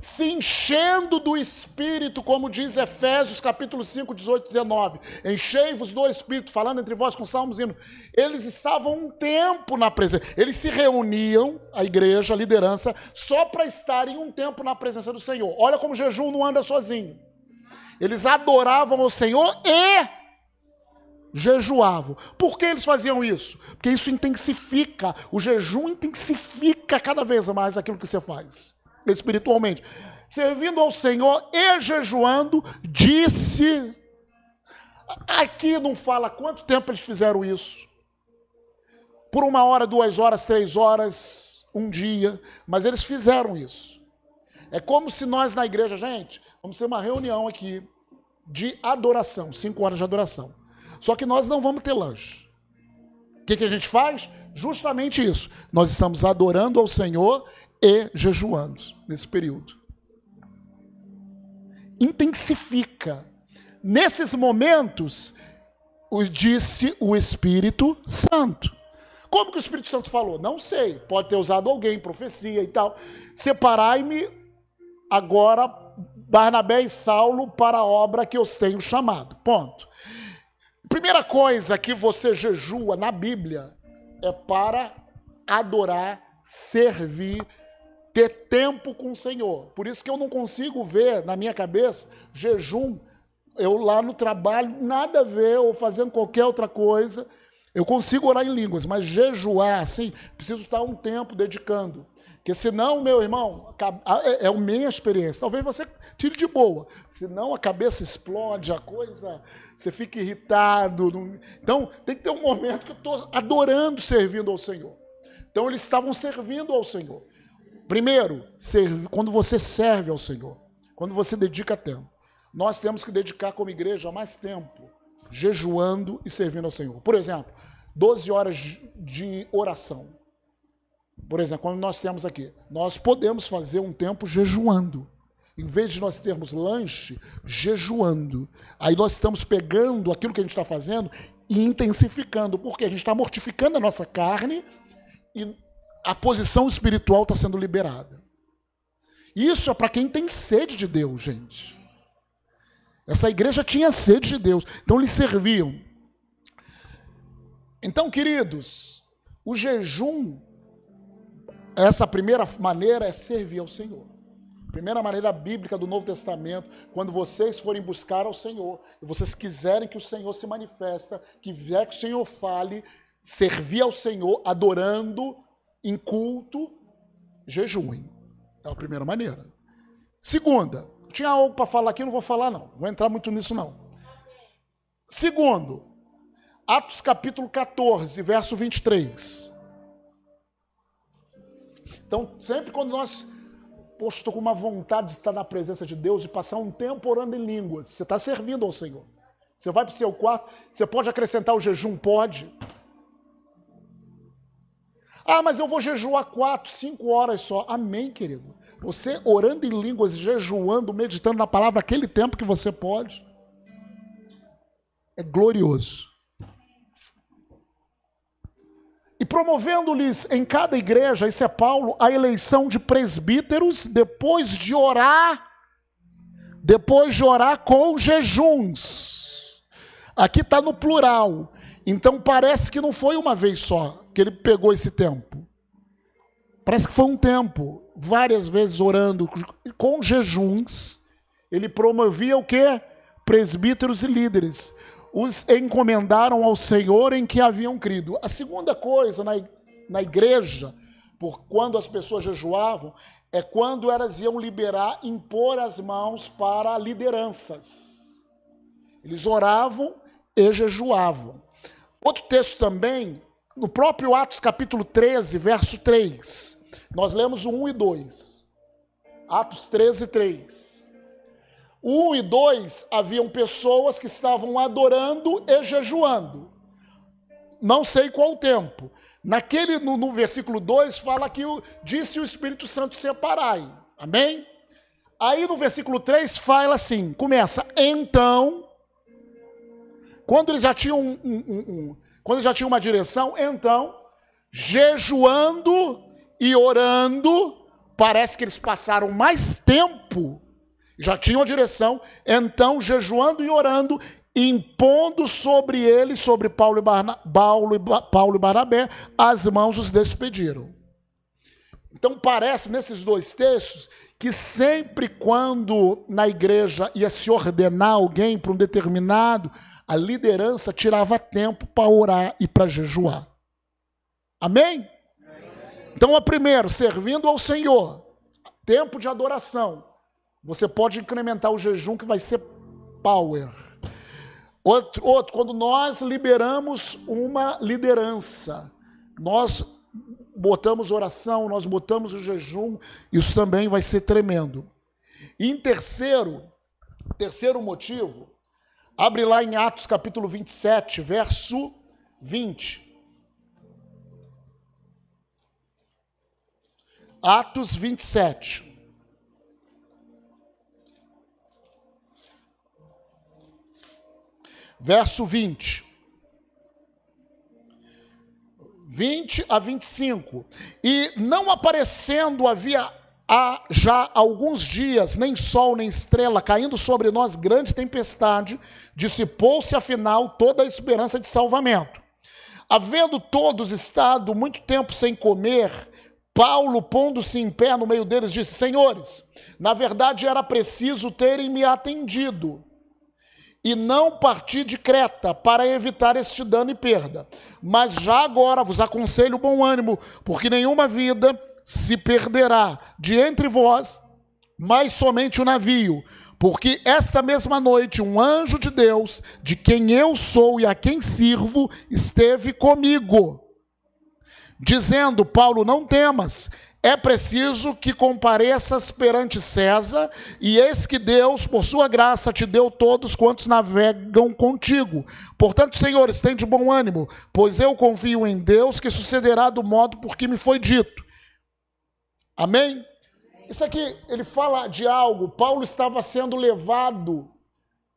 se enchendo do Espírito, como diz Efésios capítulo 5, 18 19. Enchei-vos do Espírito, falando entre vós com salmos e Eles estavam um tempo na presença. Eles se reuniam, a igreja, a liderança, só para estarem um tempo na presença do Senhor. Olha como jejum não anda sozinho. Eles adoravam o Senhor e jejuavam. Por que eles faziam isso? Porque isso intensifica, o jejum intensifica cada vez mais aquilo que você faz espiritualmente. Servindo ao Senhor e jejuando, disse. Aqui não fala quanto tempo eles fizeram isso. Por uma hora, duas horas, três horas, um dia, mas eles fizeram isso. É como se nós na igreja, gente, vamos ter uma reunião aqui de adoração, cinco horas de adoração. Só que nós não vamos ter lanche. O que, que a gente faz? Justamente isso. Nós estamos adorando ao Senhor e jejuando nesse período. Intensifica. Nesses momentos, disse o Espírito Santo. Como que o Espírito Santo falou? Não sei. Pode ter usado alguém, profecia e tal. Separai-me agora, Barnabé e Saulo, para a obra que eu tenho chamado. Ponto. Primeira coisa que você jejua na Bíblia é para adorar, servir ter tempo com o Senhor. Por isso que eu não consigo ver na minha cabeça jejum, eu lá no trabalho, nada a ver, ou fazendo qualquer outra coisa. Eu consigo orar em línguas, mas jejuar, assim, preciso estar um tempo dedicando. Porque senão, meu irmão, é, é a minha experiência. Talvez você tire de boa. Senão a cabeça explode, a coisa, você fica irritado. Então, tem que ter um momento que eu estou adorando, servindo ao Senhor. Então, eles estavam servindo ao Senhor. Primeiro, serve, quando você serve ao Senhor, quando você dedica tempo. Nós temos que dedicar como igreja mais tempo, jejuando e servindo ao Senhor. Por exemplo, 12 horas de oração. Por exemplo, quando nós temos aqui, nós podemos fazer um tempo jejuando. Em vez de nós termos lanche, jejuando. Aí nós estamos pegando aquilo que a gente está fazendo e intensificando, porque a gente está mortificando a nossa carne e a posição espiritual está sendo liberada. Isso é para quem tem sede de Deus, gente. Essa igreja tinha sede de Deus, então eles serviam. Então, queridos, o jejum, essa primeira maneira é servir ao Senhor. Primeira maneira bíblica do Novo Testamento, quando vocês forem buscar ao Senhor, e vocês quiserem que o Senhor se manifesta, que vier que o Senhor fale, servir ao Senhor adorando, em culto, jejuem. É a primeira maneira. Segunda, tinha algo para falar aqui, não vou falar não. Vou entrar muito nisso não. Segundo, Atos capítulo 14, verso 23. Então, sempre quando nós, poxa, estou com uma vontade de estar na presença de Deus e passar um tempo orando em línguas, você está servindo ao Senhor. Você vai para o seu quarto, você pode acrescentar o jejum? Pode. Ah, mas eu vou jejuar quatro, cinco horas só. Amém, querido. Você orando em línguas, jejuando, meditando na palavra aquele tempo que você pode. É glorioso. E promovendo-lhes em cada igreja, isso é Paulo, a eleição de presbíteros, depois de orar, depois de orar com jejuns. Aqui está no plural. Então parece que não foi uma vez só que ele pegou esse tempo? Parece que foi um tempo, várias vezes orando, com jejuns. Ele promovia o quê? Presbíteros e líderes. Os encomendaram ao Senhor em que haviam crido. A segunda coisa na, na igreja, por quando as pessoas jejuavam, é quando elas iam liberar, impor as mãos para lideranças. Eles oravam e jejuavam. Outro texto também, no próprio Atos capítulo 13, verso 3. Nós lemos o 1 e 2. Atos 13, 3. O 1 e 2 haviam pessoas que estavam adorando e jejuando. Não sei qual tempo. Naquele, no, no versículo 2, fala que o, disse o Espírito Santo separai. Amém? Aí no versículo 3 fala assim: começa, então, quando eles já tinham um, um, um, quando eles já tinham uma direção, então, jejuando e orando, parece que eles passaram mais tempo, já tinham a direção, então, jejuando e orando, impondo sobre ele, sobre Paulo e, Barna, Paulo, e Paulo e Barnabé, as mãos os despediram. Então parece nesses dois textos que sempre quando na igreja ia se ordenar alguém para um determinado, a liderança tirava tempo para orar e para jejuar. Amém? Então, a primeiro, servindo ao Senhor, tempo de adoração. Você pode incrementar o jejum que vai ser power. Outro, outro, quando nós liberamos uma liderança, nós botamos oração, nós botamos o jejum, isso também vai ser tremendo. E em terceiro, terceiro motivo, abre lá em Atos capítulo 27, verso 20. Atos 27. Verso 20. 20 a 25. E não aparecendo havia há já alguns dias, nem sol nem estrela, caindo sobre nós grande tempestade, dissipou-se afinal toda a esperança de salvamento. Havendo todos estado muito tempo sem comer, Paulo, pondo-se em pé no meio deles, disse: Senhores, na verdade era preciso terem me atendido e não partir de Creta para evitar este dano e perda. Mas já agora vos aconselho bom ânimo, porque nenhuma vida se perderá de entre vós, mas somente o navio. Porque esta mesma noite um anjo de Deus, de quem eu sou e a quem sirvo, esteve comigo, dizendo: Paulo, não temas é preciso que compareças perante César, e eis que Deus, por sua graça, te deu todos quantos navegam contigo. Portanto, Senhor, de bom ânimo, pois eu confio em Deus que sucederá do modo por que me foi dito. Amém? Isso aqui, ele fala de algo. Paulo estava sendo levado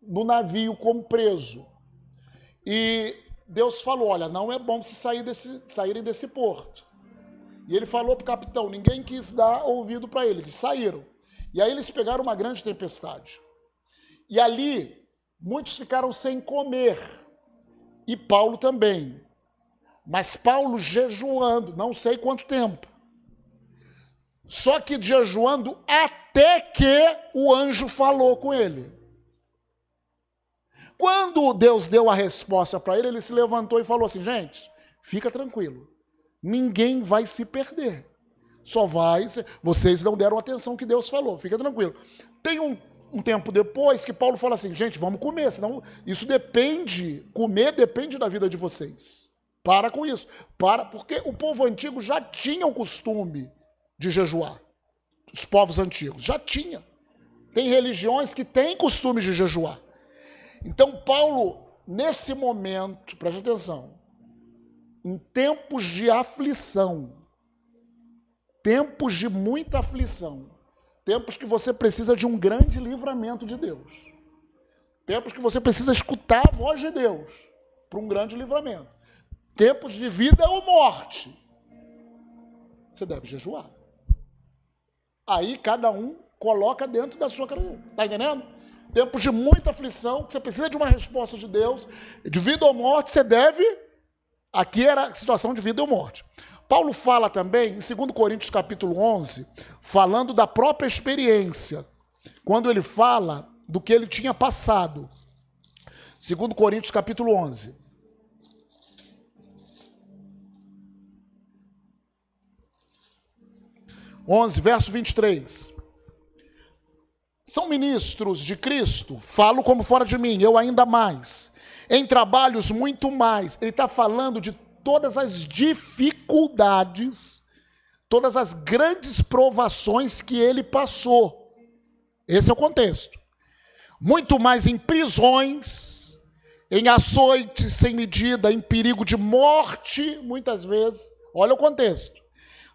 no navio como preso. E Deus falou: Olha, não é bom se sair desse, saírem desse porto. E ele falou para o capitão, ninguém quis dar ouvido para ele, eles saíram. E aí eles pegaram uma grande tempestade. E ali, muitos ficaram sem comer. E Paulo também. Mas Paulo jejuando, não sei quanto tempo. Só que jejuando até que o anjo falou com ele. Quando Deus deu a resposta para ele, ele se levantou e falou assim: gente, fica tranquilo ninguém vai se perder. Só vai. Ser... Vocês não deram atenção que Deus falou, fica tranquilo. Tem um, um tempo depois que Paulo fala assim: gente, vamos comer, senão isso depende, comer depende da vida de vocês. Para com isso. Para, porque o povo antigo já tinha o costume de jejuar. Os povos antigos já tinha. Tem religiões que têm costume de jejuar. Então Paulo, nesse momento, preste atenção, em tempos de aflição, tempos de muita aflição, tempos que você precisa de um grande livramento de Deus, tempos que você precisa escutar a voz de Deus para um grande livramento, tempos de vida ou morte, você deve jejuar. Aí cada um coloca dentro da sua carreira. Está entendendo? Tempos de muita aflição, que você precisa de uma resposta de Deus, de vida ou morte, você deve Aqui era situação de vida ou morte. Paulo fala também, em 2 Coríntios capítulo 11, falando da própria experiência, quando ele fala do que ele tinha passado. 2 Coríntios capítulo 11. 11, verso 23. São ministros de Cristo, falo como fora de mim, eu ainda mais. Em trabalhos, muito mais. Ele está falando de todas as dificuldades, todas as grandes provações que ele passou. Esse é o contexto. Muito mais em prisões, em açoites sem medida, em perigo de morte, muitas vezes. Olha o contexto.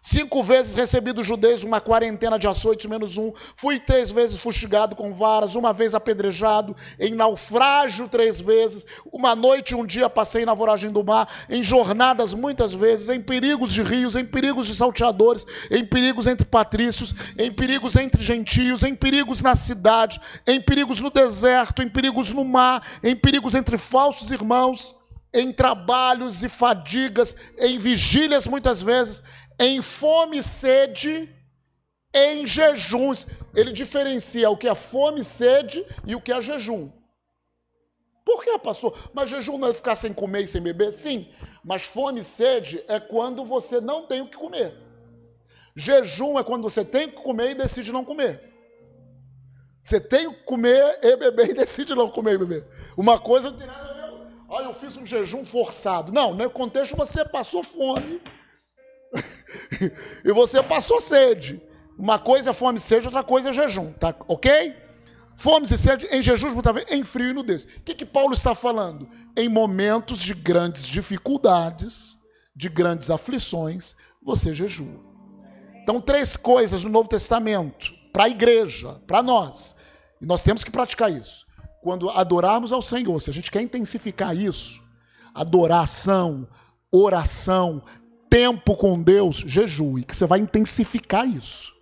Cinco vezes recebi dos judeus uma quarentena de açoites menos um. Fui três vezes fustigado com varas, uma vez apedrejado, em naufrágio três vezes. Uma noite e um dia passei na voragem do mar, em jornadas muitas vezes, em perigos de rios, em perigos de salteadores, em perigos entre patrícios, em perigos entre gentios, em perigos na cidade, em perigos no deserto, em perigos no mar, em perigos entre falsos irmãos em trabalhos e fadigas, em vigílias muitas vezes, em fome e sede, em jejuns. Ele diferencia o que é fome e sede e o que é jejum. Por que, pastor? Mas jejum não é ficar sem comer e sem beber? Sim, mas fome e sede é quando você não tem o que comer. Jejum é quando você tem que comer e decide não comer. Você tem que comer e beber e decide não comer e beber. Uma coisa não tem nada a ver. Olha, eu fiz um jejum forçado. Não, no contexto você passou fome e você passou sede. Uma coisa é fome e sede, outra coisa é jejum, tá ok? Fome e sede em jejum, em frio e nudez. O que, que Paulo está falando? Em momentos de grandes dificuldades, de grandes aflições, você jejua. Então, três coisas no Novo Testamento, para a igreja, para nós. E nós temos que praticar isso. Quando adorarmos ao Senhor, se a gente quer intensificar isso, adoração, oração, tempo com Deus, jejue, que você vai intensificar isso.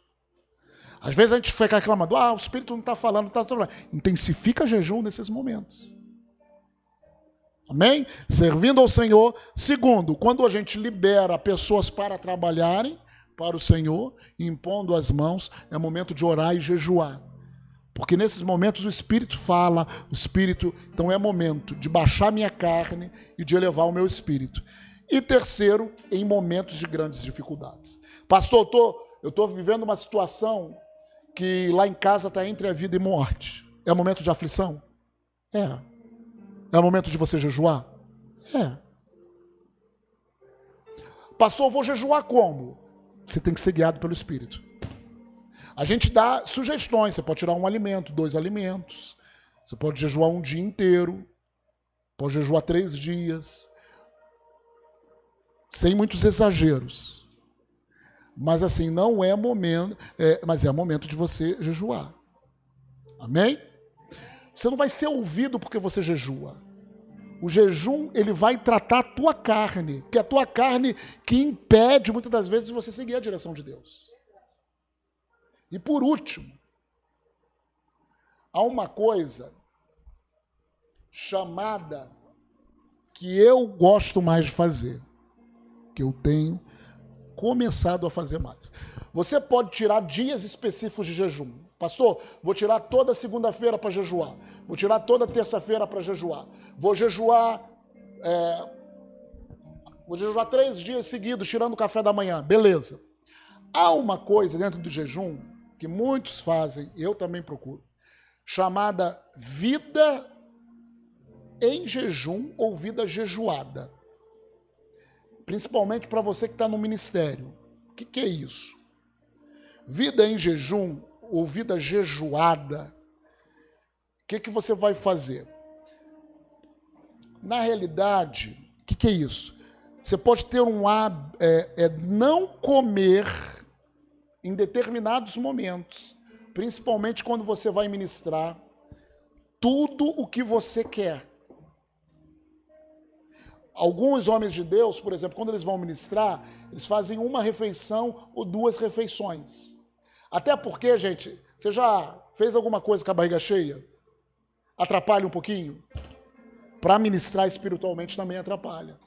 Às vezes a gente fica reclamando, ah, o Espírito não está falando, não está falando. Intensifica jejum nesses momentos. Amém? Servindo ao Senhor. Segundo, quando a gente libera pessoas para trabalharem para o Senhor, impondo as mãos, é momento de orar e jejuar. Porque nesses momentos o Espírito fala, o Espírito. Então é momento de baixar minha carne e de elevar o meu espírito. E terceiro, em momentos de grandes dificuldades. Pastor, eu tô, estou vivendo uma situação que lá em casa está entre a vida e morte. É momento de aflição? É. É momento de você jejuar? É. Pastor, vou jejuar como? Você tem que ser guiado pelo Espírito. A gente dá sugestões. Você pode tirar um alimento, dois alimentos. Você pode jejuar um dia inteiro. Pode jejuar três dias sem muitos exageros. Mas assim, não é momento, é, mas é momento de você jejuar. Amém? Você não vai ser ouvido porque você jejua. O jejum, ele vai tratar a tua carne, que é a tua carne que impede muitas das vezes de você seguir a direção de Deus. E por último, há uma coisa chamada que eu gosto mais de fazer que eu tenho começado a fazer mais. Você pode tirar dias específicos de jejum. Pastor, vou tirar toda segunda-feira para jejuar. Vou tirar toda terça-feira para jejuar. Vou jejuar. É, vou jejuar três dias seguidos, tirando o café da manhã. Beleza. Há uma coisa dentro do jejum que muitos fazem, eu também procuro, chamada vida em jejum ou vida jejuada principalmente para você que está no ministério. O que, que é isso? Vida em jejum ou vida jejuada, o que, que você vai fazer? Na realidade, o que, que é isso? Você pode ter um hábito, é, é não comer em determinados momentos, principalmente quando você vai ministrar, tudo o que você quer. Alguns homens de Deus, por exemplo, quando eles vão ministrar, eles fazem uma refeição ou duas refeições. Até porque, gente, você já fez alguma coisa com a barriga cheia? Atrapalha um pouquinho? Para ministrar espiritualmente também atrapalha.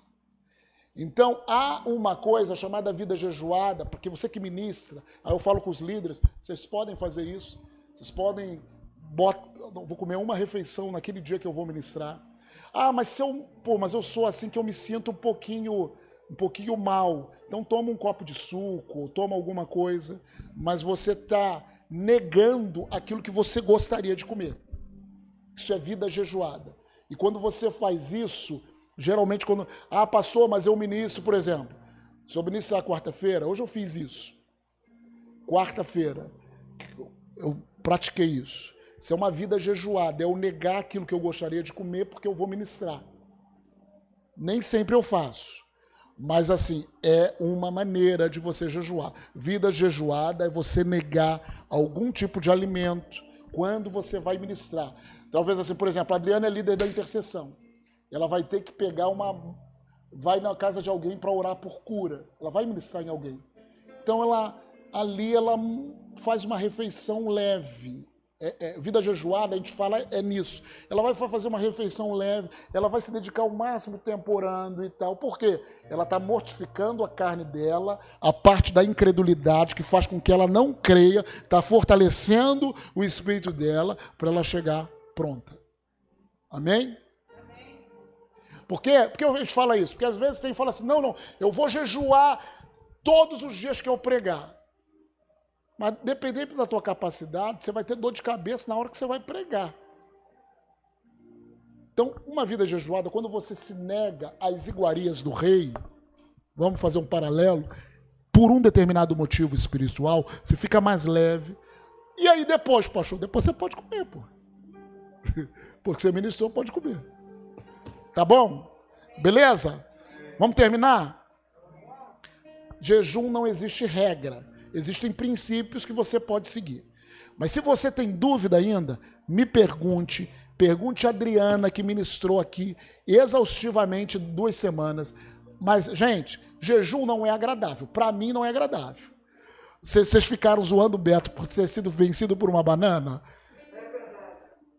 Então, há uma coisa chamada vida jejuada, porque você que ministra, aí eu falo com os líderes, vocês podem fazer isso, vocês podem, bota, vou comer uma refeição naquele dia que eu vou ministrar. Ah, mas se eu, pô, mas eu sou assim que eu me sinto um pouquinho um pouquinho mal. Então toma um copo de suco, toma alguma coisa, mas você está negando aquilo que você gostaria de comer. Isso é vida jejuada. E quando você faz isso, geralmente quando. Ah, pastor, mas eu ministro, por exemplo. Se eu ministrar quarta-feira, hoje eu fiz isso. Quarta-feira, eu pratiquei isso. Isso é uma vida jejuada, é eu negar aquilo que eu gostaria de comer porque eu vou ministrar. Nem sempre eu faço. Mas assim, é uma maneira de você jejuar. Vida jejuada é você negar algum tipo de alimento quando você vai ministrar. Talvez assim, por exemplo, a Adriana é líder da intercessão. Ela vai ter que pegar uma. Vai na casa de alguém para orar por cura. Ela vai ministrar em alguém. Então ela ali ela faz uma refeição leve é, é, vida jejuada, a gente fala é nisso. Ela vai fazer uma refeição leve, ela vai se dedicar o máximo tempo orando e tal. Por quê? Ela está mortificando a carne dela, a parte da incredulidade que faz com que ela não creia, está fortalecendo o espírito dela para ela chegar pronta. Amém? Por quê? Porque a gente fala isso? Porque às vezes tem fala assim: não, não, eu vou jejuar todos os dias que eu pregar. Mas dependendo da tua capacidade, você vai ter dor de cabeça na hora que você vai pregar. Então, uma vida jejuada, quando você se nega às iguarias do rei, vamos fazer um paralelo, por um determinado motivo espiritual, você fica mais leve. E aí depois, pastor, depois você pode comer, pô. Porque você ministrou, pode comer. Tá bom? Beleza? Vamos terminar? Jejum não existe regra. Existem princípios que você pode seguir. Mas se você tem dúvida ainda, me pergunte. Pergunte a Adriana, que ministrou aqui exaustivamente duas semanas. Mas, gente, jejum não é agradável. Para mim, não é agradável. Vocês ficaram zoando o Beto por ter sido vencido por uma banana?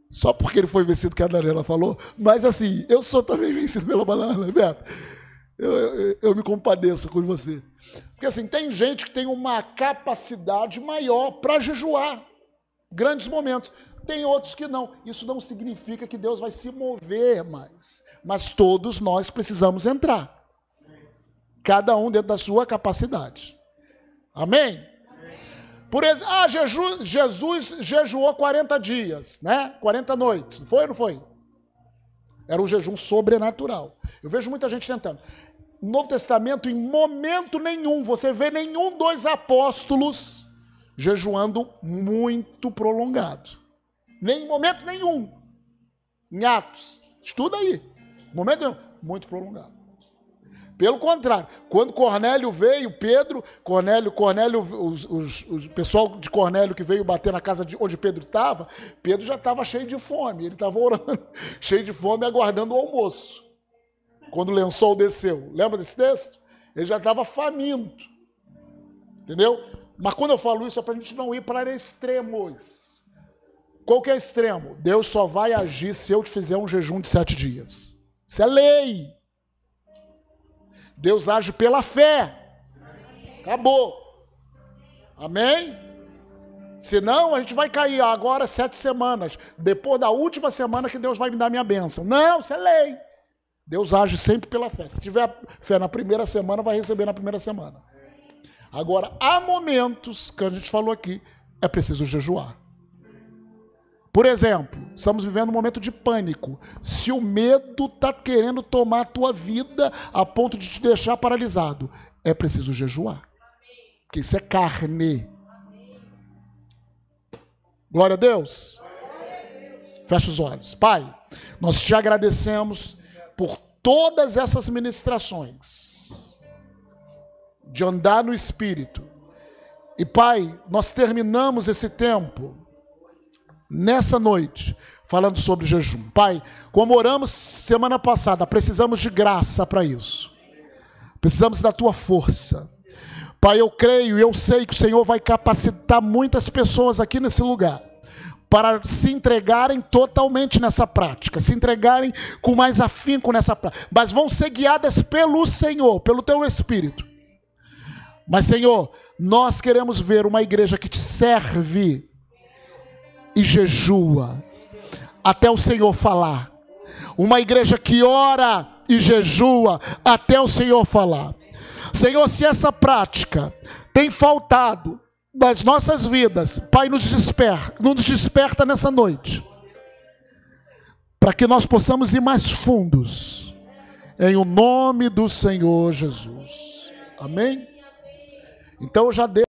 Só porque ele foi vencido, que a Adriana falou. Mas, assim, eu sou também vencido pela banana, Beto. Eu, eu, eu me compadeço com você. Porque assim, tem gente que tem uma capacidade maior para jejuar grandes momentos. Tem outros que não. Isso não significa que Deus vai se mover mais. Mas todos nós precisamos entrar. Cada um dentro da sua capacidade. Amém? Por exemplo, ah, Jesus, Jesus jejuou 40 dias, né? 40 noites. Foi ou não foi? Era um jejum sobrenatural. Eu vejo muita gente tentando. Novo Testamento, em momento nenhum, você vê nenhum dos apóstolos jejuando muito prolongado. Nem em momento nenhum. Em Atos. Estuda aí. Momento nenhum. Muito prolongado. Pelo contrário, quando Cornélio veio, Pedro, Cornélio, Cornélio, os pessoal de Cornélio que veio bater na casa de onde Pedro estava, Pedro já estava cheio de fome, ele estava orando, cheio de fome, aguardando o almoço quando o lençol desceu. Lembra desse texto? Ele já estava faminto. Entendeu? Mas quando eu falo isso é para a gente não ir para extremos. Qual que é extremo? Deus só vai agir se eu te fizer um jejum de sete dias. Isso é lei. Deus age pela fé. Acabou. Amém? Senão a gente vai cair agora sete semanas. Depois da última semana que Deus vai me dar minha bênção. Não, isso é lei. Deus age sempre pela fé. Se tiver fé na primeira semana, vai receber na primeira semana. Agora, há momentos que a gente falou aqui, é preciso jejuar. Por exemplo, estamos vivendo um momento de pânico. Se o medo está querendo tomar a tua vida a ponto de te deixar paralisado, é preciso jejuar. Porque isso é carne. Glória a Deus. Fecha os olhos. Pai, nós te agradecemos por todas essas ministrações de andar no Espírito. E Pai, nós terminamos esse tempo nessa noite falando sobre jejum. Pai, como oramos semana passada, precisamos de graça para isso. Precisamos da tua força. Pai, eu creio e eu sei que o Senhor vai capacitar muitas pessoas aqui nesse lugar para se entregarem totalmente nessa prática, se entregarem com mais afinco nessa prática, mas vão ser guiadas pelo Senhor, pelo teu Espírito. Mas, Senhor, nós queremos ver uma igreja que te serve e jejua até o Senhor falar, uma igreja que ora e jejua até o Senhor falar. Senhor, se essa prática tem faltado das nossas vidas, Pai, nos desperta, nos desperta nessa noite, para que nós possamos ir mais fundos, em o nome do Senhor Jesus. Amém? Então eu já dei.